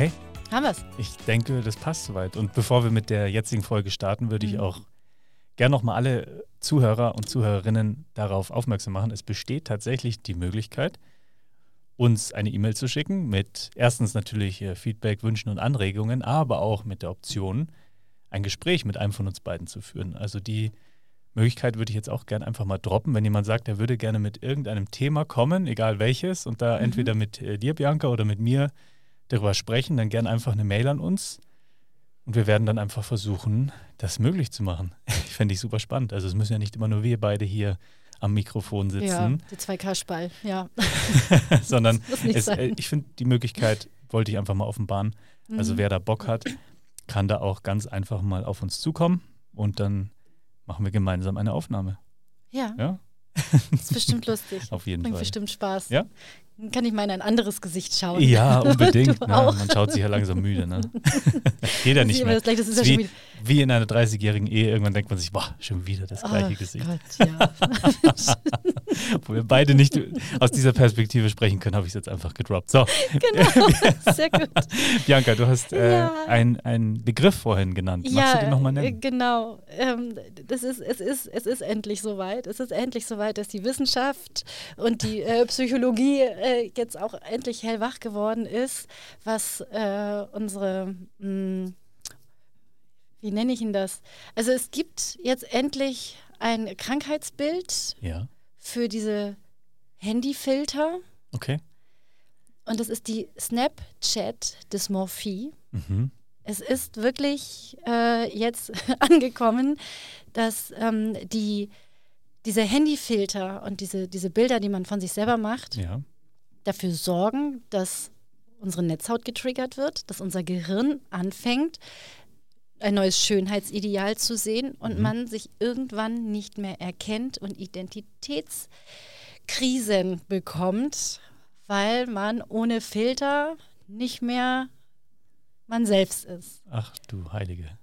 Okay, Haben wir's? ich denke, das passt soweit. Und bevor wir mit der jetzigen Folge starten, würde ich Mhm. auch gerne nochmal alle Zuhörer und Zuhörerinnen darauf aufmerksam machen. Es besteht tatsächlich die Möglichkeit, uns eine E-Mail zu schicken mit erstens natürlich äh, Feedback, Wünschen und Anregungen, aber auch mit der Option, ein Gespräch mit einem von uns beiden zu führen. Also die Möglichkeit würde ich jetzt auch gerne einfach mal droppen, wenn jemand sagt, er würde gerne mit irgendeinem Thema kommen, egal welches, und da Mhm. entweder mit äh, dir, Bianca, oder mit mir darüber sprechen, dann gerne einfach eine Mail an uns. Und wir werden dann einfach versuchen, das möglich zu machen. Fände ich super spannend. Also es müssen ja nicht immer nur wir beide hier am Mikrofon Ja, sitzen, die 2K-Spall, ja. sondern es, äh, ich finde, die Möglichkeit wollte ich einfach mal offenbaren. Also Mhm. wer da Bock hat, kann da auch ganz einfach mal auf uns zukommen und dann machen wir gemeinsam eine Aufnahme. Ja, Ja, das ist bestimmt lustig. auf jeden Bringt Fall. bestimmt Spaß. Ja. Dann kann ich mal in ein anderes Gesicht schauen. Ja, unbedingt. Ne? Man schaut sich ja langsam müde. Ne? Geht ja nicht mehr. Das, gleiche, das ja wie, wie in einer 30-jährigen Ehe, irgendwann denkt man sich, boah, schon wieder das gleiche Oh Gesicht. Gott, ja. Wo wir beide nicht aus dieser Perspektive sprechen können, habe ich es jetzt einfach gedroppt. So, genau, sehr gut. Bianca, du hast äh, Ja. ein- einen Begriff vorhin genannt. Magst ja, du den nochmal äh, nennen? genau. Ähm, das ist, es, ist, es ist endlich soweit. Es ist endlich soweit, dass die Wissenschaft und die äh, Psychologie äh, jetzt auch endlich hellwach geworden ist, was äh, unsere, mh, wie nenne ich ihn das? Also es gibt jetzt endlich ein Krankheitsbild Ja, für diese Handyfilter okay. und das ist die Snapchat-Dysmorphie. Mhm. Es ist wirklich äh, jetzt angekommen, dass ähm, die, diese Handyfilter und diese, diese Bilder, die man von sich selber macht, Ja, dafür sorgen, dass unsere Netzhaut getriggert wird, dass unser Gehirn anfängt, ein neues Schönheitsideal zu sehen und Mhm. man sich irgendwann nicht mehr erkennt und Identitätskrisen bekommt, weil man ohne Filter nicht mehr man selbst ist. ach du Heilige.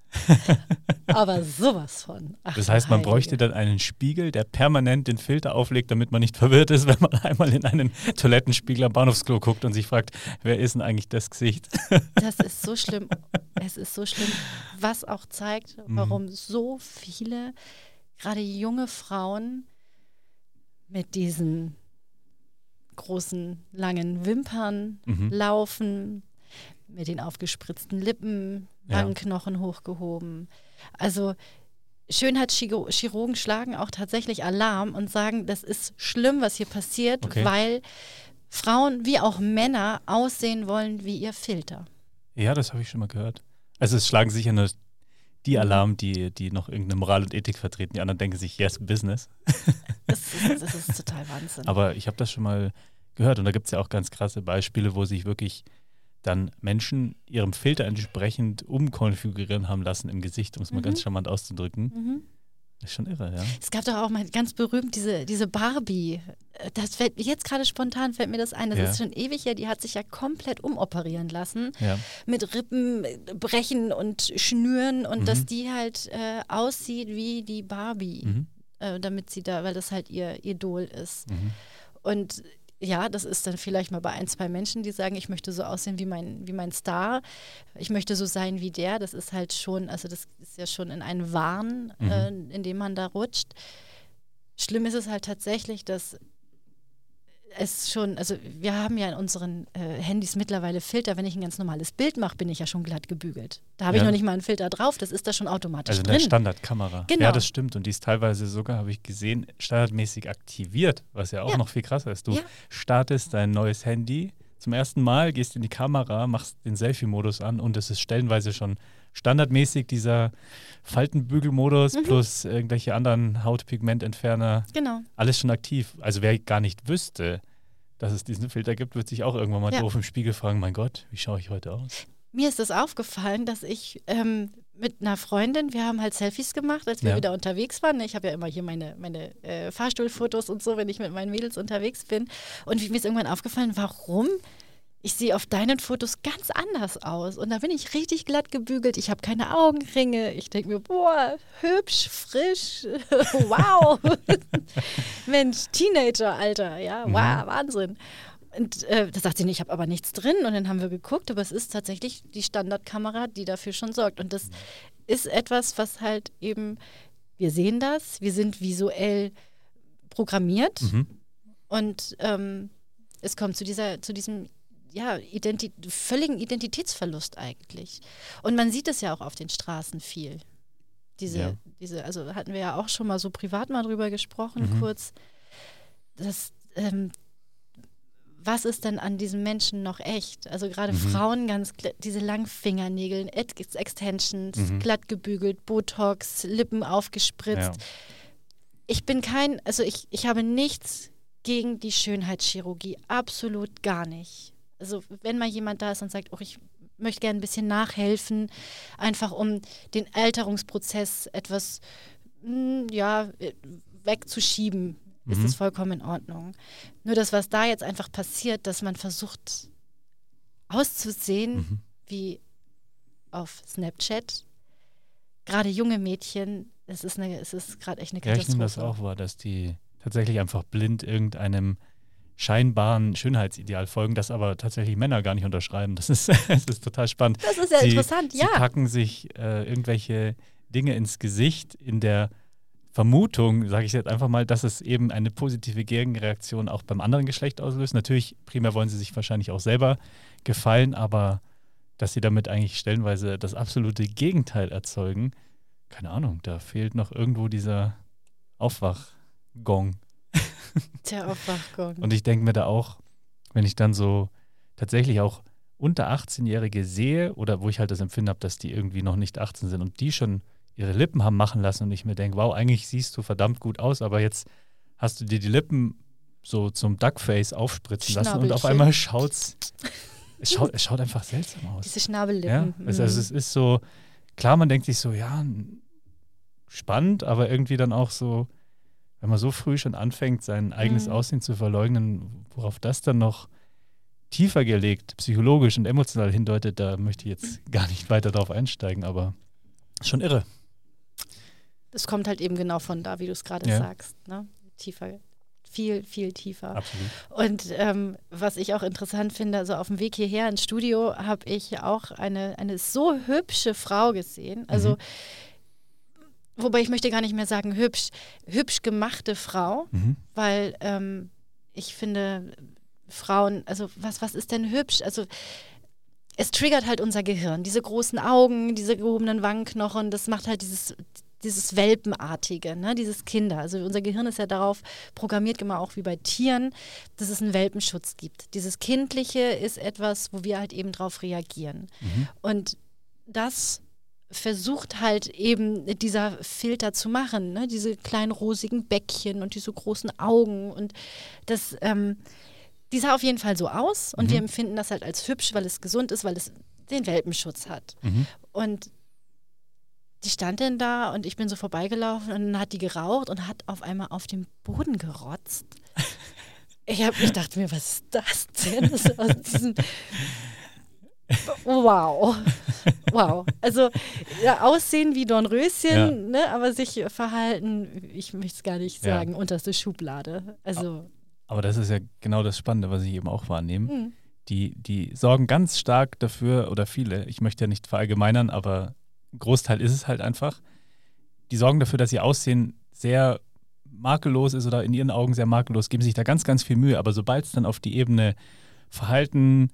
Aber sowas von. Ach, Das heißt, man Heilige. bräuchte dann einen Spiegel, der permanent den Filter auflegt, damit man nicht verwirrt ist, wenn man einmal in einen Toilettenspiegel am Bahnhofsklo guckt und sich fragt, wer ist denn eigentlich das Gesicht? Das ist so schlimm. Es ist so schlimm, was auch zeigt, Mhm. warum so viele, gerade junge Frauen mit diesen großen, langen Wimpern Mhm. laufen, mit den aufgespritzten Lippen, Ja. Wangenknochen hochgehoben. Also Schönheitschirurgen schlagen auch tatsächlich Alarm und sagen, das ist schlimm, was hier passiert, Okay. weil Frauen wie auch Männer aussehen wollen wie ihr Filter. Ja, das habe ich schon mal gehört. Also es schlagen sicher nur die Alarm, die, die noch irgendeine Moral und Ethik vertreten. Die anderen denken sich, yes, Business. Das ist, das ist total Wahnsinn. Aber ich habe das schon mal gehört und da gibt es ja auch ganz krasse Beispiele, wo sich wirklich dann Menschen ihrem Filter entsprechend umkonfigurieren haben lassen im Gesicht, um es mal Mhm. ganz charmant auszudrücken. mhm. Das ist schon irre, ja. Es gab doch auch mal ganz berühmt diese, diese Barbie. Das fällt mir jetzt gerade spontan fällt mir das ein. Das Ja. ist schon ewig her. Die hat sich ja komplett umoperieren lassen Ja, mit Rippen brechen und Schnüren und Mhm. dass die halt äh, aussieht wie die Barbie, mhm. äh, damit sie da, weil das halt ihr Idol ist. Mhm. Und ja, das ist dann vielleicht mal bei ein, zwei Menschen, die sagen, ich möchte so aussehen wie mein, wie mein Star, ich möchte so sein wie der. Das ist halt schon, also das ist ja schon in einen Wahn, Mhm. äh, in dem man da rutscht. Schlimm ist es halt tatsächlich, dass es schon, also wir haben ja in unseren äh, Handys mittlerweile Filter. Wenn ich ein ganz normales Bild mache, bin ich ja schon glatt gebügelt. Da habe ich Ja. noch nicht mal einen Filter drauf, das ist da schon automatisch Also drin. Standardkamera. Genau. Ja, das stimmt. Und die ist teilweise sogar, habe ich gesehen, standardmäßig aktiviert, was ja auch Ja. noch viel krasser ist. Du Ja. startest dein neues Handy zum ersten Mal, gehst in die Kamera, machst den Selfie-Modus an und es ist stellenweise schon standardmäßig dieser Faltenbügelmodus Mhm. plus irgendwelche anderen Hautpigmententferner, Genau. alles schon aktiv. Also wer gar nicht wüsste, dass es diesen Filter gibt, wird sich auch irgendwann mal Ja. doof im Spiegel fragen, mein Gott, wie schaue ich heute aus? Mir ist das aufgefallen, dass ich ähm, mit einer Freundin, wir haben halt Selfies gemacht, als wir Ja. wieder unterwegs waren. Ich habe ja immer hier meine, meine äh, Fahrstuhlfotos und so, wenn ich mit meinen Mädels unterwegs bin. Und mir ist irgendwann aufgefallen, warum ich sehe auf deinen Fotos ganz anders aus. Und da bin ich richtig glatt gebügelt. Ich habe keine Augenringe. Ich denke mir, boah, hübsch, frisch. wow. Mensch, Teenager-Alter. Ja, Mhm. wow, Wahnsinn. Und äh, da sagt sie, nee, ich habe aber nichts drin. Und dann haben wir geguckt, aber es ist tatsächlich die Standardkamera, die dafür schon sorgt. Und das ist etwas, was halt eben, wir sehen das, wir sind visuell programmiert Mhm. und ähm, es kommt zu dieser, zu diesem ja, identi völligen Identitätsverlust eigentlich. Und man sieht es ja auch auf den Straßen viel. Diese, Ja. diese, also hatten wir ja auch schon mal so privat mal drüber gesprochen, Mhm. kurz. Das, ähm, was ist denn an diesem Menschen noch echt? Also gerade Mhm. Frauen ganz diese langen Fingernägel, Ex- Extensions, Mhm. glatt gebügelt, Botox, Lippen aufgespritzt. Ja. Ich bin kein, also ich, ich habe nichts gegen die Schönheitschirurgie, absolut gar nicht. Also wenn mal jemand da ist und sagt, oh, ich möchte gerne ein bisschen nachhelfen, einfach um den Alterungsprozess etwas, mm, ja, äh, wegzuschieben, ist Mhm. es vollkommen in Ordnung. Nur das, was da jetzt einfach passiert, dass man versucht auszusehen Mhm. wie auf Snapchat, gerade junge Mädchen, es ist, eine, es ist gerade echt eine Ja, ich Katastrophe. nehme das auch wahr, dass die tatsächlich einfach blind irgendeinem scheinbaren Schönheitsideal folgen, das aber tatsächlich Männer gar nicht unterschreiben. Das ist, das ist total spannend. Das ist ja Sie- interessant, Sie ja. packen sich äh, irgendwelche Dinge ins Gesicht in der Vermutung, sage ich jetzt einfach mal, dass es eben eine positive Gegenreaktion auch beim anderen Geschlecht auslöst. Natürlich, primär wollen sie sich wahrscheinlich auch selber gefallen, aber dass sie damit eigentlich stellenweise das absolute Gegenteil erzeugen, keine Ahnung, da fehlt noch irgendwo dieser Aufwachgong. Der Aufwachgong. Und ich denke mir da auch, wenn ich dann so tatsächlich auch unter 18-Jährige sehe oder wo ich halt das Empfinden habe, dass die irgendwie noch nicht 18 sind und die schon ihre Lippen haben machen lassen und ich mir denke, wow, eigentlich siehst du verdammt gut aus, aber jetzt hast du dir die Lippen so zum Duckface aufspritzen lassen und auf einmal schaut's, es schaut, es schaut einfach seltsam aus. Diese Ja, Schnabellippen. also, mhm. es ist so, klar, man denkt sich so, ja, spannend, aber irgendwie dann auch so, wenn man so früh schon anfängt, sein eigenes Mhm. Aussehen zu verleugnen, worauf das dann noch tiefer gelegt, psychologisch und emotional hindeutet, da möchte ich jetzt gar nicht weiter drauf einsteigen, aber schon irre. Das kommt halt eben genau von da, wie du es gerade Ja. sagst. Ne? Tiefer, viel, viel tiefer. Absolut. Und ähm, was ich auch interessant finde, also auf dem Weg hierher ins Studio habe ich auch eine, eine so hübsche Frau gesehen. Also, Mhm. Wobei ich möchte gar nicht mehr sagen hübsch, hübsch gemachte Frau, Mhm. weil ähm, ich finde, Frauen, also was, was ist denn hübsch? Also es triggert halt unser Gehirn. Diese großen Augen, diese gehobenen Wangenknochen, das macht halt dieses, dieses Welpenartige, ne? dieses Kinder. Also unser Gehirn ist ja darauf programmiert, immer auch wie bei Tieren, dass es einen Welpenschutz gibt. Dieses Kindliche ist etwas, wo wir halt eben drauf reagieren. Mhm. Und das versucht halt eben dieser Filter zu machen, ne? diese kleinen rosigen Bäckchen und diese großen Augen und das, ähm, die sah auf jeden Fall so aus und Mhm. wir empfinden das halt als hübsch, weil es gesund ist, weil es den Welpenschutz hat. Mhm. Und die stand denn da und ich bin so vorbeigelaufen und dann hat die geraucht und hat auf einmal auf den Boden gerotzt. Ich, hab, ich dachte mir, was ist das denn? Das ist aus diesem Wow. Wow. Also ja, aussehen wie Dornröschen, Ja. ne, aber sich verhalten, ich möchte es gar nicht Ja. sagen, unterste Schublade. Also, Aber das ist ja genau das Spannende, was ich eben auch wahrnehme. hm, die, die sorgen ganz stark dafür, oder viele, ich möchte ja nicht verallgemeinern, aber ein Großteil ist es halt einfach, die sorgen dafür, dass ihr Aussehen sehr makellos ist oder in ihren Augen sehr makellos, geben sich da ganz, ganz viel Mühe. Aber sobald es dann auf die Ebene Verhalten,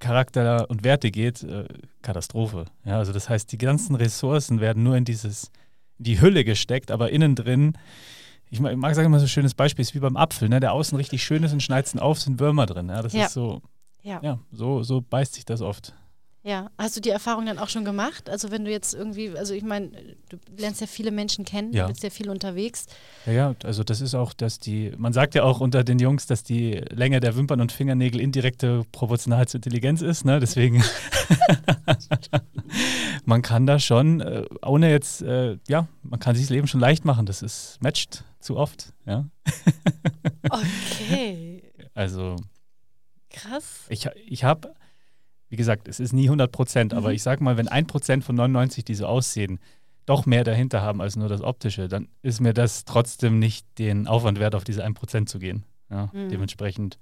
Charakter und Werte geht, äh, Katastrophe. Ja, also das heißt, die ganzen Ressourcen werden nur in dieses, in die Hülle gesteckt, aber innen drin, ich mag, ich mag sagen immer so ein schönes Beispiel, ist wie beim Apfel, ne? der außen richtig schön ist und schneidest ihn auf, sind Würmer drin. Ja, das Ja. ist so, ja. ja, so, so beißt sich das oft. Ja, hast du die Erfahrung dann auch schon gemacht? Also wenn du jetzt irgendwie, also ich meine, du lernst ja viele Menschen kennen, Ja. du bist ja viel unterwegs. Ja, ja, also das ist auch, dass die, man sagt ja auch unter den Jungs, dass die Länge der Wimpern und Fingernägel indirekte proportional zur Intelligenz ist, ne? Deswegen, man kann da schon, äh, ohne jetzt, äh, ja, man kann sich das Leben schon leicht machen. Das ist matcht zu oft, ja. Okay, Also krass. ich, ich habe, wie gesagt, es ist nie 100 Prozent, aber Mhm. ich sag mal, wenn ein Prozent von 99, die so aussehen, doch mehr dahinter haben als nur das Optische, dann ist mir das trotzdem nicht den Aufwand wert, auf diese 1 Prozent zu gehen. Ja, Mhm. Dementsprechend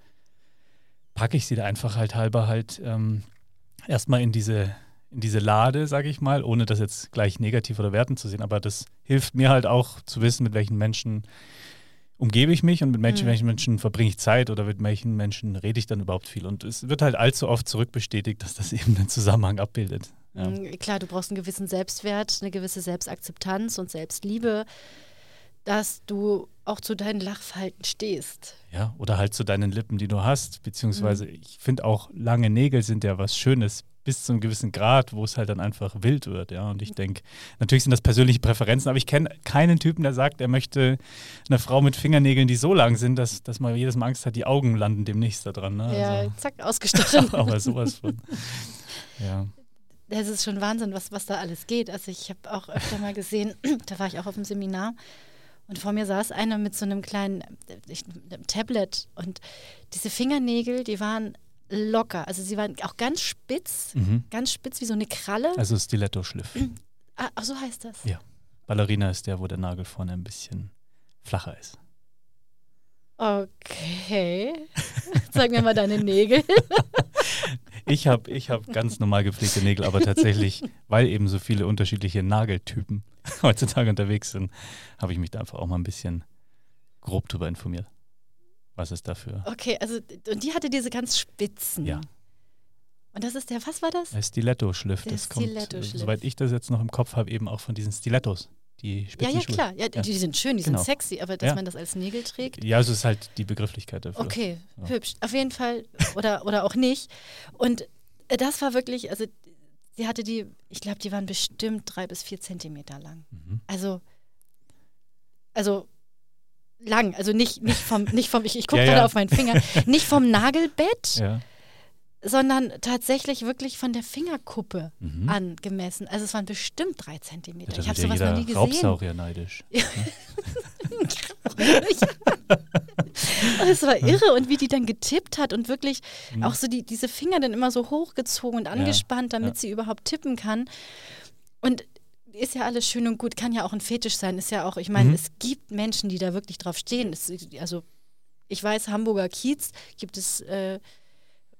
packe ich sie da einfach halt halber halt ähm, erstmal in diese, in diese Lade, sage ich mal, ohne das jetzt gleich negativ oder wertend zu sehen. Aber das hilft mir halt auch zu wissen, mit welchen Menschen umgebe ich mich und mit Menschen, Mhm. welchen Menschen verbringe ich Zeit oder mit welchen Menschen rede ich dann überhaupt viel. Und es wird halt allzu oft zurückbestätigt, dass das eben den Zusammenhang abbildet. Ja. Mm, Klar, du brauchst einen gewissen Selbstwert, eine gewisse Selbstakzeptanz und Selbstliebe, dass du auch zu deinen Lachfalten stehst. ja, oder halt zu deinen Lippen, die du hast. Beziehungsweise, ich finde auch lange Nägel sind ja was Schönes bis zu einem gewissen Grad, wo es halt dann einfach wild wird. Ja, und ich denke, natürlich sind das persönliche Präferenzen, aber ich kenne keinen Typen, der sagt, er möchte eine Frau mit Fingernägeln, die so lang sind, dass, dass man jedes Mal Angst hat, die Augen landen demnächst da dran. Ne? Ja, Also, zack, ausgestochen. aber sowas von. Ja. Das ist schon Wahnsinn, was, was da alles geht. Also ich habe auch öfter mal gesehen, da war ich auch auf dem Seminar und vor mir saß einer mit so einem kleinen äh, Tablet und diese Fingernägel, die waren locker. Also sie waren auch ganz spitz, Mhm. ganz spitz wie so eine Kralle. Also Stiletto-Schliff. Ah, ach, so heißt das. Ja. Ballerina ist der, wo der Nagel vorne ein bisschen flacher ist. Okay. Sag mir mal deine Nägel. Ich habe ich hab ganz normal gepflegte Nägel, aber tatsächlich, weil eben so viele unterschiedliche Nageltypen heutzutage unterwegs sind, habe ich mich da einfach auch mal ein bisschen grob drüber informiert. Was ist dafür? Okay, also und die hatte diese ganz spitzen. Ja. Und das ist der, was war das? Der Stiletto-Schliff, das kommt, äh, soweit ich das jetzt noch im Kopf habe, eben auch von diesen Stilettos, die Ja, ja, klar. Ja, Ja. Die sind schön, die Genau. sind sexy, aber dass Ja. man das als Nägel trägt. Ja, also es ist halt die Begrifflichkeit dafür. Okay, Ja. hübsch. Auf jeden Fall. Oder, oder auch nicht. Und äh, das war wirklich, also sie hatte die, ich glaube, die waren bestimmt drei bis vier Zentimeter lang. Mhm. Also, also lang, also nicht, nicht vom, nicht vom, ich, ich gucke Ja, gerade ja. auf meinen Finger, nicht vom Nagelbett, Ja. sondern tatsächlich wirklich von der Fingerkuppe Mhm. angemessen. Also es waren bestimmt drei Zentimeter. ich habe sowas noch nie gesehen. Raubsaurier neidisch. Und es war irre und wie die dann getippt hat und wirklich Mhm. auch so die, diese Finger dann immer so hochgezogen und angespannt, damit sie überhaupt tippen kann. Und ist ja alles schön und gut, kann ja auch ein Fetisch sein, ist ja auch, ich meine, Mhm. es gibt Menschen, die da wirklich drauf stehen. Es, also ich weiß, Hamburger Kiez gibt es äh,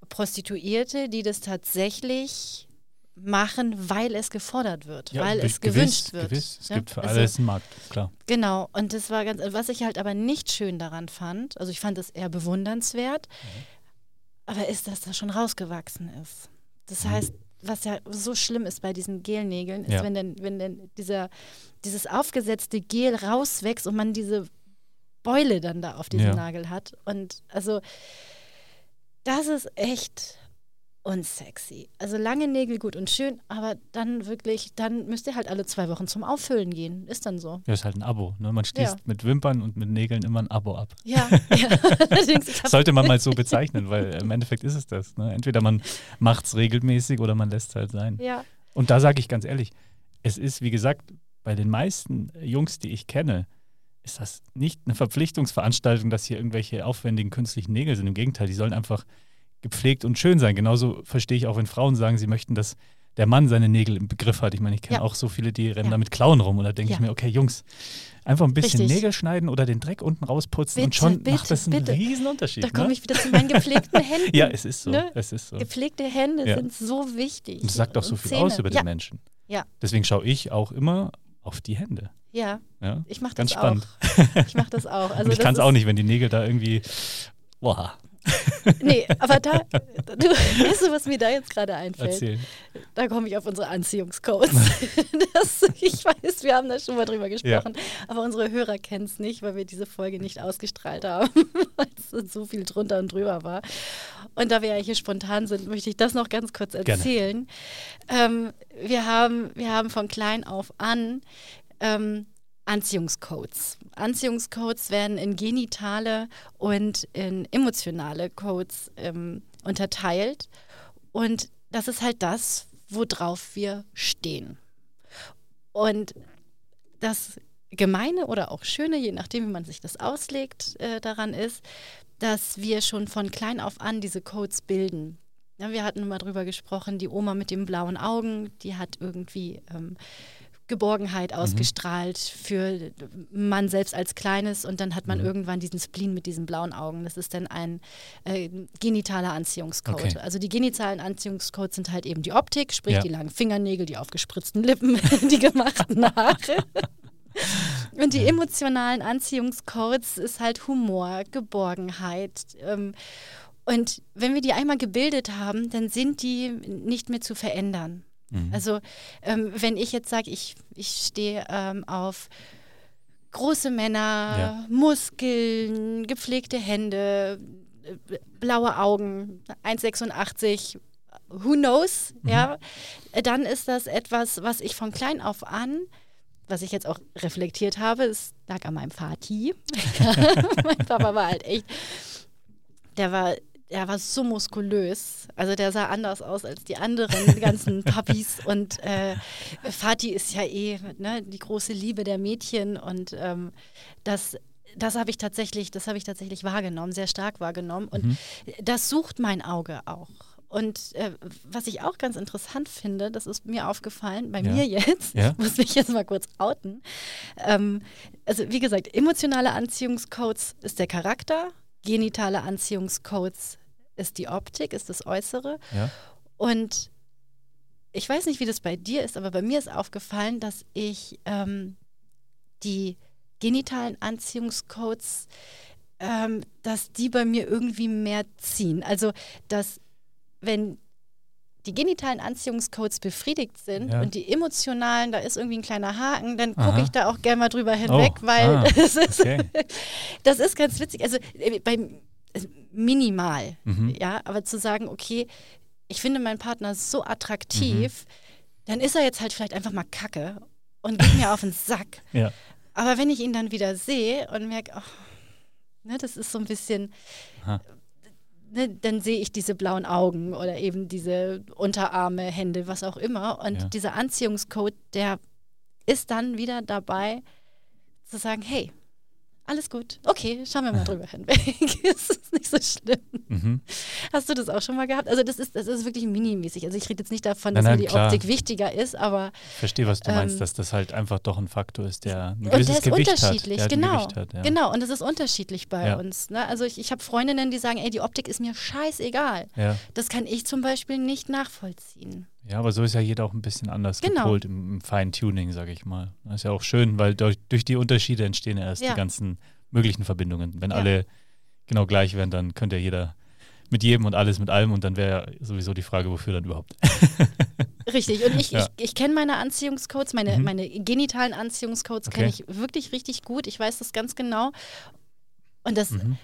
Prostituierte, die das tatsächlich machen, weil es gefordert wird, Ja, weil es gewiss, gewünscht wird. Gewiss. Es Ja, gibt für also- alles einen Markt, klar. Genau, und das war ganz, was ich halt aber nicht schön daran fand, also ich fand es eher bewundernswert, Mhm. aber ist, dass das schon rausgewachsen ist. Das heißt, was ja so schlimm ist bei diesen Gelnägeln, ist, Ja. wenn denn, wenn denn dieser, dieses aufgesetzte Gel rauswächst und man diese Beule dann da auf diesem Ja. Nagel hat. Und also, das ist echt unsexy. Also lange Nägel gut und schön, aber dann wirklich, dann müsst ihr halt alle zwei Wochen zum Auffüllen gehen. Ist dann so. Ja, ist halt ein Abo. Ne? Man schließt Ja. mit Wimpern und mit Nägeln immer ein Abo ab. Ja, ja. Sollte man mal so bezeichnen, weil im Endeffekt ist es das. Ne? Entweder man macht es regelmäßig oder man lässt es halt sein. ja, Und da sage ich ganz ehrlich, es ist, wie gesagt, bei den meisten Jungs, die ich kenne, ist das nicht eine Verpflichtungsveranstaltung, dass hier irgendwelche aufwendigen künstlichen Nägel sind. Im Gegenteil, die sollen einfach gepflegt und schön sein. Genauso verstehe ich auch, wenn Frauen sagen, sie möchten, dass der Mann seine Nägel im Begriff hat. Ich meine, ich kenne Ja. auch so viele, die rennen Ja. da mit Klauen rum. Und da denke Ja. ich mir, okay, Jungs, einfach ein bisschen Richtig. Nägel schneiden oder den Dreck unten rausputzen und Bitte, schon bitte, macht das einen bitte. riesen Unterschied. da komme ne? ich wieder zu meinen gepflegten Händen. Ja, es ist so. Ne? Es ist so. Gepflegte Hände sind so wichtig. Und es sagt auch so Und viel Zähne. aus über den Menschen. Ja. Deswegen schaue ich auch immer auf die Hände. Ja, Ja? ich mache Ganz das spannend. auch. Ich mache das auch. Also und ich das kann es auch nicht, wenn die Nägel da irgendwie. Boah. nee, aber da, du, weißt du, was mir da jetzt gerade einfällt? Erzähl. Da komme ich auf unsere Anziehungscodes. das, ich weiß, wir haben da schon mal drüber gesprochen, aber unsere Hörer kennen es nicht, weil wir diese Folge nicht ausgestrahlt haben, weil es so viel drunter und drüber war. Und da wir ja hier spontan sind, möchte ich das noch ganz kurz erzählen. Ähm, wir, haben, wir haben von klein auf an ähm, Anziehungscodes. Anziehungscodes werden in genitale und in emotionale Codes ähm, unterteilt. Und das ist halt das, worauf wir stehen. Und das Gemeine oder auch Schöne, je nachdem, wie man sich das auslegt, äh, daran ist, dass wir schon von klein auf an diese Codes bilden. Ja, wir hatten mal drüber gesprochen, die Oma mit den blauen Augen, die hat irgendwie ähm, Geborgenheit mhm. ausgestrahlt für man selbst als Kleines und dann hat man mhm. irgendwann diesen Spleen mit diesen blauen Augen. Das ist dann ein äh, genitaler Anziehungscode. Okay. Also die genitalen Anziehungscodes sind halt eben die Optik, sprich ja. die langen Fingernägel, die aufgespritzten Lippen, die gemachten Haare. Und die emotionalen Anziehungscodes ist halt Humor, Geborgenheit. Ähm, und wenn wir die einmal gebildet haben, dann sind die nicht mehr zu verändern. Mhm. Also ähm, wenn ich jetzt sage, ich, ich stehe ähm, auf große Männer, ja. Muskeln, gepflegte Hände, äh, blaue Augen, 1,86, who knows, mhm. ja, dann ist das etwas, was ich von klein auf an was ich jetzt auch reflektiert habe, es lag an meinem Vati. mein Papa war halt echt, der war der war so muskulös. Also der sah anders aus als die anderen ganzen Puppies. Und äh, Fatih ist ja eh ne, die große Liebe der Mädchen. Und ähm, das, das habe ich tatsächlich, das habe ich tatsächlich wahrgenommen, sehr stark wahrgenommen. Und mhm. das sucht mein Auge auch. Und äh, was ich auch ganz interessant finde, das ist mir aufgefallen, bei ja. mir jetzt, ja. ich muss mich jetzt mal kurz outen. Ähm, also wie gesagt, emotionale Anziehungscodes ist der Charakter, genitale Anziehungscodes ist die Optik, ist das Äußere. Ja. Und ich weiß nicht, wie das bei dir ist, aber bei mir ist aufgefallen, dass ich ähm, die genitalen Anziehungscodes, ähm, dass die bei mir irgendwie mehr ziehen. Also, dass wenn die genitalen Anziehungscodes befriedigt sind ja. und die emotionalen, da ist irgendwie ein kleiner Haken, dann gucke ich da auch gerne mal drüber hinweg, oh, weil ah, das, ist, okay. das ist ganz witzig. Also äh, bei minimal, mhm. ja, aber zu sagen, okay, ich finde meinen Partner so attraktiv, mhm. dann ist er jetzt halt vielleicht einfach mal Kacke und geht mir auf den Sack. Ja. Aber wenn ich ihn dann wieder sehe und merke, oh, ne, das ist so ein bisschen, ne, dann sehe ich diese blauen Augen oder eben diese Unterarme, Hände, was auch immer. Und ja. dieser Anziehungscode, der ist dann wieder dabei zu sagen, hey, alles gut. Okay, schauen wir mal drüber hinweg. es ist nicht so schlimm. Mhm. Hast du das auch schon mal gehabt? Also das ist, das ist wirklich minimäßig. Also ich rede jetzt nicht davon, dass nein, nein, mir die klar. Optik wichtiger ist, aber ich verstehe, was du ähm, meinst, dass das halt einfach doch ein Faktor ist, der ein gewisses und der ist Gewicht unterschiedlich, hat. Genau, Gewicht hat, ja. genau. Und das ist unterschiedlich bei ja. uns. Ne? Also ich, ich habe Freundinnen, die sagen, ey, die Optik ist mir scheißegal. Ja. Das kann ich zum Beispiel nicht nachvollziehen. Ja, aber so ist ja jeder auch ein bisschen anders genau. gepolt im, im Feintuning, sage ich mal. Das ist ja auch schön, weil durch, durch die Unterschiede entstehen ja erst die ganzen möglichen Verbindungen. Wenn ja. alle genau gleich wären, dann könnte ja jeder mit jedem und alles mit allem und dann wäre sowieso die Frage, wofür dann überhaupt. Richtig, und ich, ja. ich, ich kenne meine Anziehungscodes, meine, mhm. meine genitalen Anziehungscodes okay. kenne ich wirklich richtig gut. Ich weiß das ganz genau. Und das, mhm.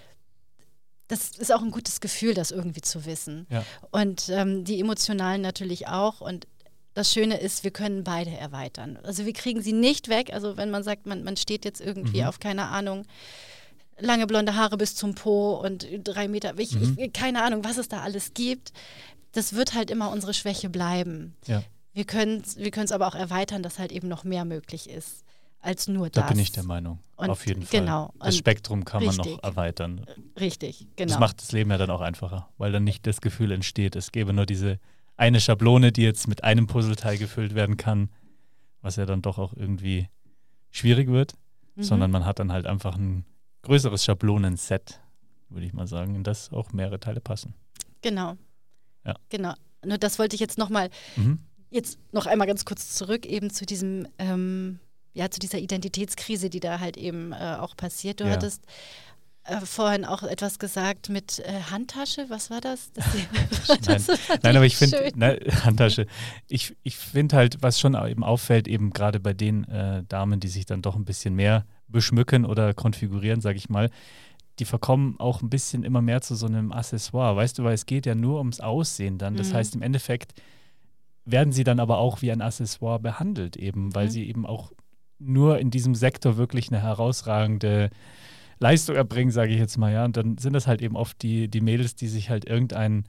Das ist auch ein gutes Gefühl, das irgendwie zu wissen. Ja. Und ähm, die emotionalen natürlich auch. Und das Schöne ist, wir können beide erweitern. Also wir kriegen sie nicht weg. Also wenn man sagt, man, man steht jetzt irgendwie mhm. auf, keine Ahnung, lange blonde Haare bis zum Po und drei Meter, ich, mhm. ich, keine Ahnung, was es da alles gibt. Das wird halt immer unsere Schwäche bleiben. Ja. Wir können es wir aber auch erweitern, dass halt eben noch mehr möglich ist als nur das. Da bin ich der Meinung. Und auf jeden Fall. Genau. Das Spektrum kann richtig, man noch erweitern. Richtig, genau. Das macht das Leben ja dann auch einfacher, weil dann nicht das Gefühl entsteht, es gäbe nur diese eine Schablone, die jetzt mit einem Puzzleteil gefüllt werden kann, was ja dann doch auch irgendwie schwierig wird, mhm. sondern man hat dann halt einfach ein größeres Schablonenset, würde ich mal sagen, in das auch mehrere Teile passen. Genau. Ja. Genau. Nur das wollte ich jetzt nochmal, mhm. jetzt noch einmal ganz kurz zurück eben zu diesem, ähm, ja, zu dieser Identitätskrise, die da halt eben äh, auch passiert. Du ja. hattest äh, vorhin auch etwas gesagt mit äh, Handtasche. Was war das? das, das nein, nein aber ich finde, Handtasche. Ich, ich finde halt, was schon eben auffällt, eben gerade bei den äh, Damen, die sich dann doch ein bisschen mehr beschmücken oder konfigurieren, sage ich mal, die verkommen auch ein bisschen immer mehr zu so einem Accessoire. Weißt du, weil es geht ja nur ums Aussehen dann. Das mhm. heißt, im Endeffekt werden sie dann aber auch wie ein Accessoire behandelt, eben, weil mhm. sie eben auch nur in diesem Sektor wirklich eine herausragende Leistung erbringen, sage ich jetzt mal, ja. Und dann sind das halt eben oft die, die Mädels, die sich halt irgendein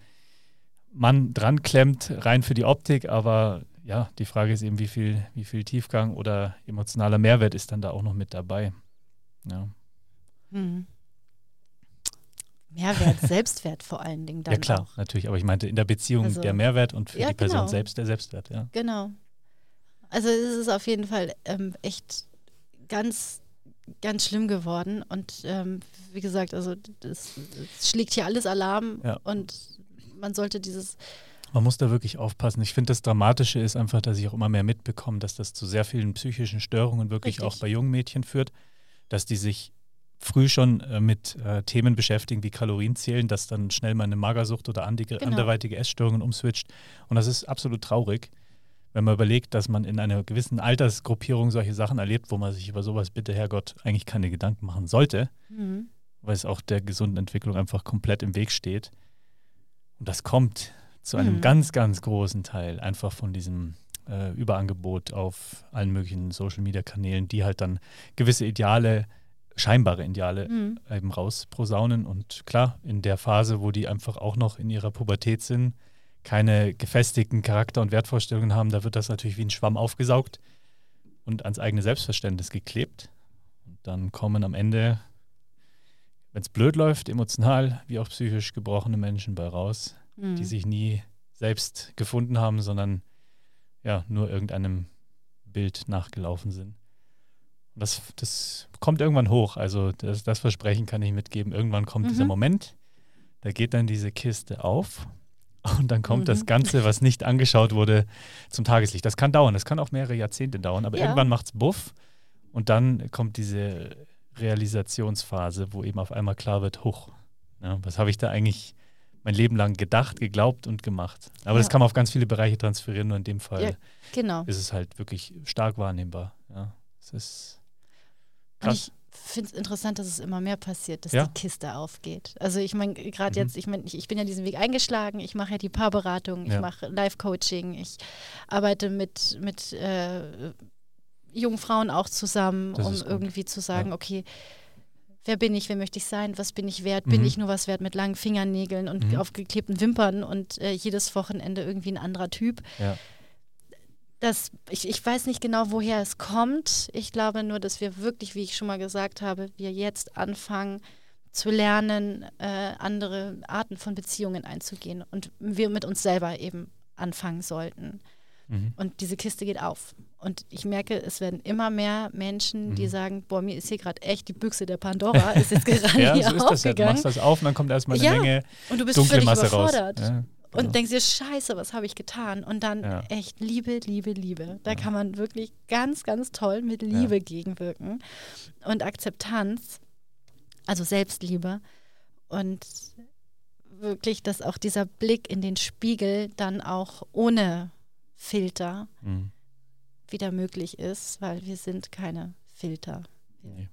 Mann dran klemmt, rein für die Optik, aber ja, die Frage ist eben, wie viel, wie viel Tiefgang oder emotionaler Mehrwert ist dann da auch noch mit dabei. Ja. Mhm. Mehrwert, Selbstwert vor allen Dingen dann. Ja, klar, auch. natürlich. Aber ich meinte in der Beziehung also, der Mehrwert und für ja, die Person genau. selbst der Selbstwert, ja. Genau. Also es ist auf jeden Fall ähm, echt ganz ganz schlimm geworden. Und ähm, wie gesagt, also das, das, schlägt hier alles Alarm ja. und man sollte dieses. Man muss da wirklich aufpassen. Ich finde, das Dramatische ist einfach, dass ich auch immer mehr mitbekomme, dass das zu sehr vielen psychischen Störungen wirklich Richtig. auch bei jungen Mädchen führt, dass die sich früh schon äh, mit äh, Themen beschäftigen wie Kalorienzählen, dass dann schnell mal eine Magersucht oder andere, genau. anderweitige Essstörungen umswitcht. Und das ist absolut traurig wenn man überlegt, dass man in einer gewissen Altersgruppierung solche Sachen erlebt, wo man sich über sowas, bitte Herrgott, eigentlich keine Gedanken machen sollte, mhm. weil es auch der gesunden Entwicklung einfach komplett im Weg steht. Und das kommt zu einem mhm. ganz, ganz großen Teil einfach von diesem äh, Überangebot auf allen möglichen Social-Media-Kanälen, die halt dann gewisse Ideale, scheinbare Ideale mhm. eben rausprosaunen. Und klar, in der Phase, wo die einfach auch noch in ihrer Pubertät sind, keine gefestigten Charakter- und Wertvorstellungen haben, da wird das natürlich wie ein Schwamm aufgesaugt und ans eigene Selbstverständnis geklebt. Und dann kommen am Ende, wenn es blöd läuft, emotional wie auch psychisch gebrochene Menschen bei raus, mhm. die sich nie selbst gefunden haben, sondern ja, nur irgendeinem Bild nachgelaufen sind. Und das, das kommt irgendwann hoch. Also das, das Versprechen kann ich mitgeben. Irgendwann kommt mhm. dieser Moment, da geht dann diese Kiste auf und dann kommt mhm. das Ganze, was nicht angeschaut wurde, zum Tageslicht. Das kann dauern, das kann auch mehrere Jahrzehnte dauern, aber ja. irgendwann macht es Buff und dann kommt diese Realisationsphase, wo eben auf einmal klar wird, hoch, ja, was habe ich da eigentlich mein Leben lang gedacht, geglaubt und gemacht. Aber ja. das kann man auf ganz viele Bereiche transferieren und in dem Fall genau. ist es halt wirklich stark wahrnehmbar. Ja, es ist krass finde es interessant, dass es immer mehr passiert, dass ja. die Kiste aufgeht. Also ich meine, gerade mhm. jetzt, ich meine, ich, ich, bin ja diesen Weg eingeschlagen, ich mache ja die Paarberatung, ich ja. mache Live-Coaching, ich arbeite mit, mit äh, jungen Frauen auch zusammen, das um irgendwie zu sagen, ja. okay, wer bin ich, wer möchte ich sein, was bin ich wert, mhm. bin ich nur was wert mit langen Fingernägeln und mhm. aufgeklebten Wimpern und äh, jedes Wochenende irgendwie ein anderer Typ. Ja das, ich, ich weiß nicht genau, woher es kommt. Ich glaube nur, dass wir wirklich, wie ich schon mal gesagt habe, wir jetzt anfangen zu lernen, äh, andere Arten von Beziehungen einzugehen und wir mit uns selber eben anfangen sollten. Mhm. Und diese Kiste geht auf. Und ich merke, es werden immer mehr Menschen, mhm. die sagen, boah, mir ist hier gerade echt die Büchse der Pandora, ist jetzt gerade ja, hier so ist das ja. Du machst das auf und dann kommt erstmal eine ja, Menge und du bist dunkle völlig Masse überfordert. raus. Ja und genau. denkst dir, scheiße, was habe ich getan? Und dann ja. echt Liebe, Liebe, Liebe. Da ja. kann man wirklich ganz, ganz toll mit Liebe ja. gegenwirken und Akzeptanz, also Selbstliebe. Und wirklich, dass auch dieser Blick in den Spiegel dann auch ohne Filter mhm. wieder möglich ist, weil wir sind keine Filter. Nee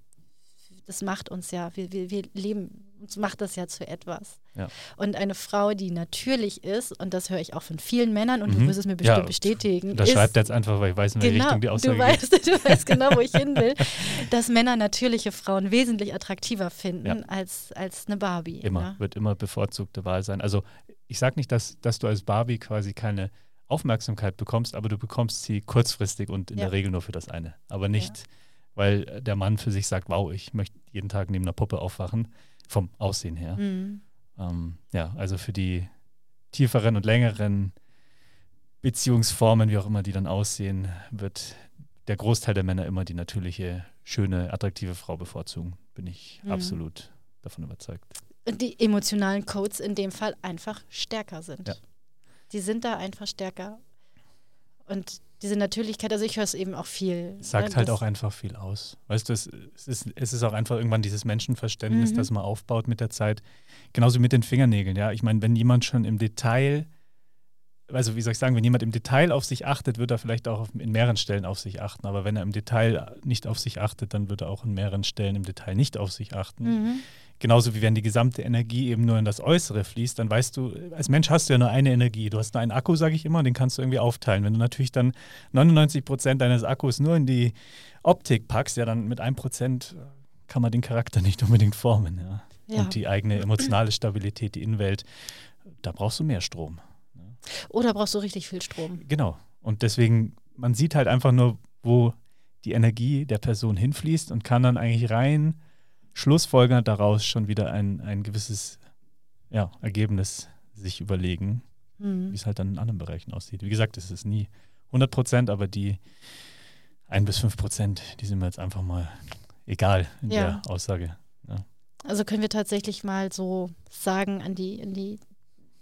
das macht uns ja, wir, wir, wir leben, uns macht das ja zu etwas. Ja. Und eine Frau, die natürlich ist, und das höre ich auch von vielen Männern, und mhm. du wirst es mir bestimmt ja, bestätigen. Das ist, schreibt jetzt einfach, weil ich weiß, in welche genau, Richtung die Aussage du weißt, geht. Du weißt genau, wo ich hin will, dass Männer natürliche Frauen wesentlich attraktiver finden ja. als, als eine Barbie. Immer, ne? wird immer bevorzugte Wahl sein. Also ich sage nicht, dass, dass du als Barbie quasi keine Aufmerksamkeit bekommst, aber du bekommst sie kurzfristig und in der Regel nur für das eine. Aber nicht weil der Mann für sich sagt, wow, ich möchte jeden Tag neben einer Puppe aufwachen, vom Aussehen her. Mhm. Ähm, ja, also für die tieferen und längeren Beziehungsformen, wie auch immer die dann aussehen, wird der Großteil der Männer immer die natürliche, schöne, attraktive Frau bevorzugen. Bin ich mhm. absolut davon überzeugt. Und die emotionalen Codes in dem Fall einfach stärker sind. Ja. Die sind da einfach stärker. Und diese Natürlichkeit, also ich höre es eben auch viel. Sagt ne, halt das- auch einfach viel aus. Weißt du, es, es, ist, es ist auch einfach irgendwann dieses Menschenverständnis, Mhm. das man aufbaut mit der Zeit. Genauso mit den Fingernägeln, ja. Ich meine, wenn jemand schon im Detail, also wie soll ich sagen, wenn jemand im Detail auf sich achtet, wird er vielleicht auch auf, in mehreren Stellen auf sich achten. Aber wenn er im Detail nicht auf sich achtet, dann wird er auch in mehreren Stellen im Detail nicht auf sich achten. Mhm. Genauso wie wenn die gesamte Energie eben nur in das Äußere fließt, dann weißt du, als Mensch hast du ja nur eine Energie. Du hast nur einen Akku, sage ich immer, und den kannst du irgendwie aufteilen. Wenn du natürlich dann 99 Prozent deines Akkus nur in die Optik packst, ja, dann mit einem Prozent kann man den Charakter nicht unbedingt formen. Ja. Ja. Und die eigene emotionale Stabilität, die Innenwelt, da brauchst du mehr Strom. Oder brauchst du richtig viel Strom? Genau. Und deswegen, man sieht halt einfach nur, wo die Energie der Person hinfließt und kann dann eigentlich rein schlussfolgernd daraus schon wieder ein, ein gewisses ja, Ergebnis sich überlegen, wie Mhm. es halt dann in anderen Bereichen aussieht. Wie gesagt, es ist nie 100 Prozent, aber die 1 bis 5 Prozent, die sind mir jetzt einfach mal egal in Ja. der Aussage. Also können wir tatsächlich mal so sagen an die, an die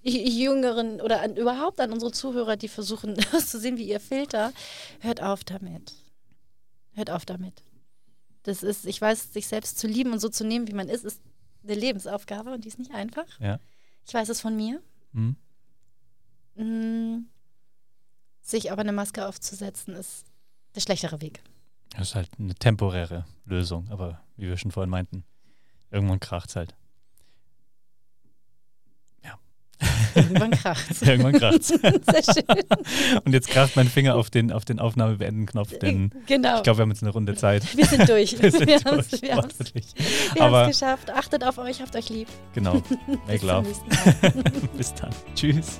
Jüngeren oder an, überhaupt an unsere Zuhörer, die versuchen auszusehen wie ihr Filter, hört auf damit. Hört auf damit. Das ist, ich weiß, sich selbst zu lieben und so zu nehmen, wie man ist, ist eine Lebensaufgabe und die ist nicht einfach. Ja. Ich weiß es von mir. Hm? Mm, sich aber eine Maske aufzusetzen, ist der schlechtere Weg. Das ist halt eine temporäre Lösung, aber wie wir schon vorhin meinten, irgendwann kracht es halt. Irgendwann kracht Irgendwann kracht's. Sehr schön. Und jetzt kracht mein Finger auf den, auf den Aufnahmebeenden-Knopf, denn Genau. ich glaube, wir haben jetzt eine Runde Zeit. wir sind durch. Wir sind wir haben es wir haben's- wortwörtlich. wir haben's Aber geschafft. Achtet auf euch, habt euch lieb. genau, make love. Bis dann. Tschüss.